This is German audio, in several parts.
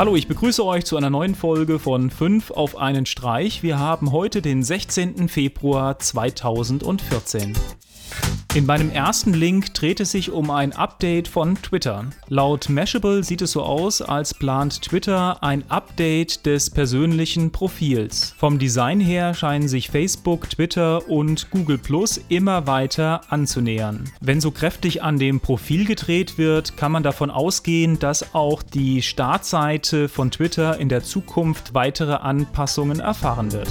Hallo, ich begrüße euch zu einer neuen Folge von 5 auf einen Streich. Wir haben heute den 16. Februar 2014. In meinem ersten Link dreht es sich um ein Update von Twitter. Laut Mashable sieht es so aus, als plant Twitter ein Update des persönlichen Profils. Vom Design her scheinen sich Facebook, Twitter und Google Plus immer weiter anzunähern. Wenn so kräftig an dem Profil gedreht wird, kann man davon ausgehen, dass auch die Startseite von Twitter in der Zukunft weitere Anpassungen erfahren wird.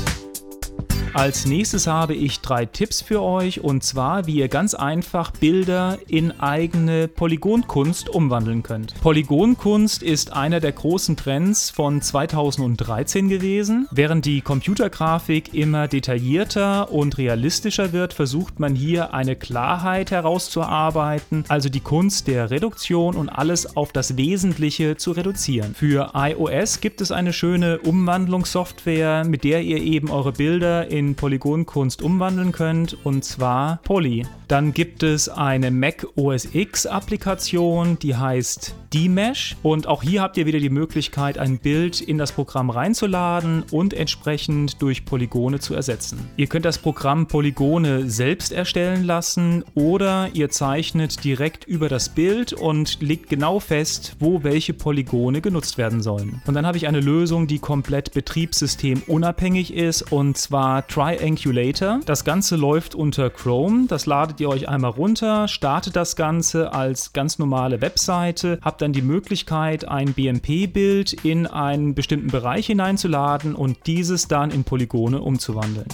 Als nächstes habe ich drei Tipps für euch und zwar, wie ihr ganz einfach Bilder in eigene Polygonkunst umwandeln könnt. Polygonkunst ist einer der großen Trends von 2013 gewesen. Während die Computergrafik immer detaillierter und realistischer wird, versucht man hier eine Klarheit herauszuarbeiten, also die Kunst der Reduktion und alles auf das Wesentliche zu reduzieren. Für iOS gibt es eine schöne Umwandlungssoftware, mit der ihr eben eure Bilder in in Polygonkunst umwandeln könnt, und zwar Poly. Dann gibt es eine Mac OS X Applikation, die heißt D-Mesh. Und auch hier habt ihr wieder die Möglichkeit, ein Bild in das Programm reinzuladen und entsprechend durch Polygone zu ersetzen. Ihr könnt das Programm Polygone selbst erstellen lassen oder ihr zeichnet direkt über das Bild und legt genau fest, wo welche Polygone genutzt werden sollen. Und dann habe ich eine Lösung, die komplett betriebssystemunabhängig ist und zwar Triangulator. Das Ganze läuft unter Chrome. Das ladet ihr euch einmal runter, startet das Ganze als ganz normale Webseite, habt dann die Möglichkeit, ein BMP-Bild in einen bestimmten Bereich hineinzuladen und dieses dann in Polygone umzuwandeln.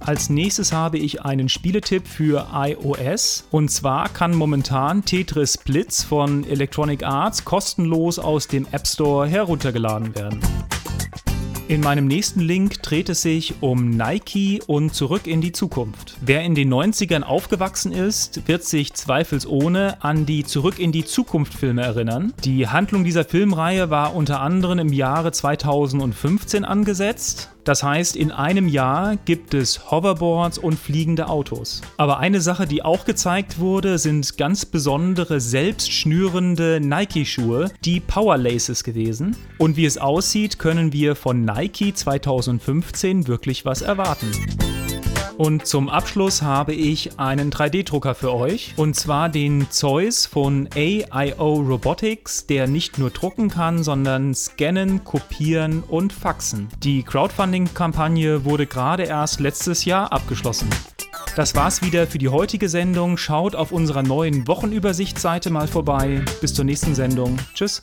Als nächstes habe ich einen Spieletipp für iOS. Und zwar kann momentan Tetris Blitz von Electronic Arts kostenlos aus dem App Store heruntergeladen werden. In meinem nächsten Link dreht es sich um Nike und zurück in die Zukunft. Wer in den 90ern aufgewachsen ist, wird sich zweifelsohne an die Zurück in die Zukunft Filme erinnern. Die Handlung dieser Filmreihe war unter anderem im Jahre 2015 angesetzt. Das heißt, in einem Jahr gibt es Hoverboards und fliegende Autos. Aber eine Sache, die auch gezeigt wurde, sind ganz besondere selbstschnürende Nike-Schuhe, die Power Laces gewesen. Und wie es aussieht, können wir von Nike 2015 wirklich was erwarten. Und zum Abschluss habe ich einen 3D-Drucker für euch. Und zwar den Zeus von AIO Robotics, der nicht nur drucken kann, sondern scannen, kopieren und faxen. Die Crowdfunding-Kampagne wurde gerade erst letztes Jahr abgeschlossen. Das war's wieder für die heutige Sendung. Schaut auf unserer neuen Wochenübersichtsseite mal vorbei. Bis zur nächsten Sendung. Tschüss.